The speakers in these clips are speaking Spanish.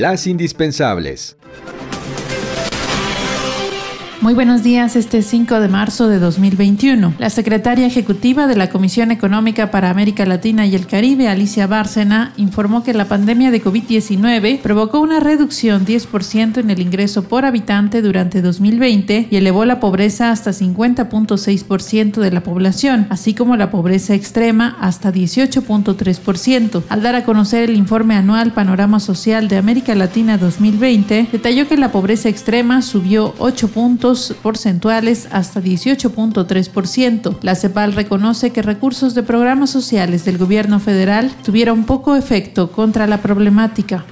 las indispensables. Muy buenos días, este 5 de marzo de 2021. La secretaria ejecutiva de la Comisión Económica para América Latina y el Caribe, Alicia Bárcena, informó que la pandemia de COVID-19 provocó una reducción 10% en el ingreso por habitante durante 2020 y elevó la pobreza hasta 50.6% de la población, así como la pobreza extrema hasta 18.3%. Al dar a conocer el informe anual Panorama Social de América Latina 2020, detalló que la pobreza extrema subió 8 puntos porcentuales hasta 18.3%. La CEPAL reconoce que recursos de programas sociales del gobierno federal tuvieron poco efecto contra la problemática.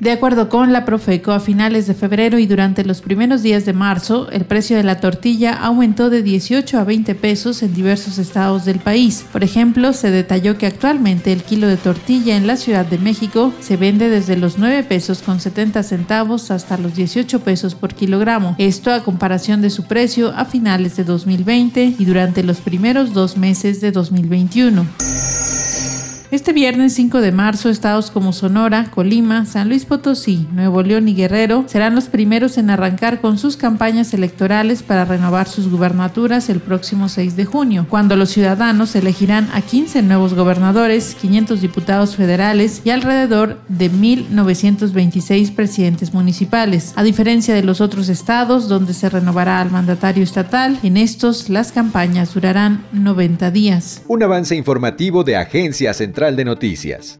De acuerdo con la Profeco, a finales de febrero y durante los primeros días de marzo, el precio de la tortilla aumentó de 18 a 20 pesos en diversos estados del país. Por ejemplo, se detalló que actualmente el kilo de tortilla en la Ciudad de México se vende desde los 9 pesos con 70 centavos hasta los 18 pesos por kilogramo. Esto a comparación de su precio a finales de 2020 y durante los primeros dos meses de 2021. Este viernes 5 de marzo, estados como Sonora, Colima, San Luis Potosí, Nuevo León y Guerrero serán los primeros en arrancar con sus campañas electorales para renovar sus gubernaturas el próximo 6 de junio, cuando los ciudadanos elegirán a 15 nuevos gobernadores, 500 diputados federales y alrededor de 1.926 presidentes municipales. A diferencia de los otros estados donde se renovará al mandatario estatal, en estos las campañas durarán 90 días. Un avance informativo de Agencia Central de Noticias.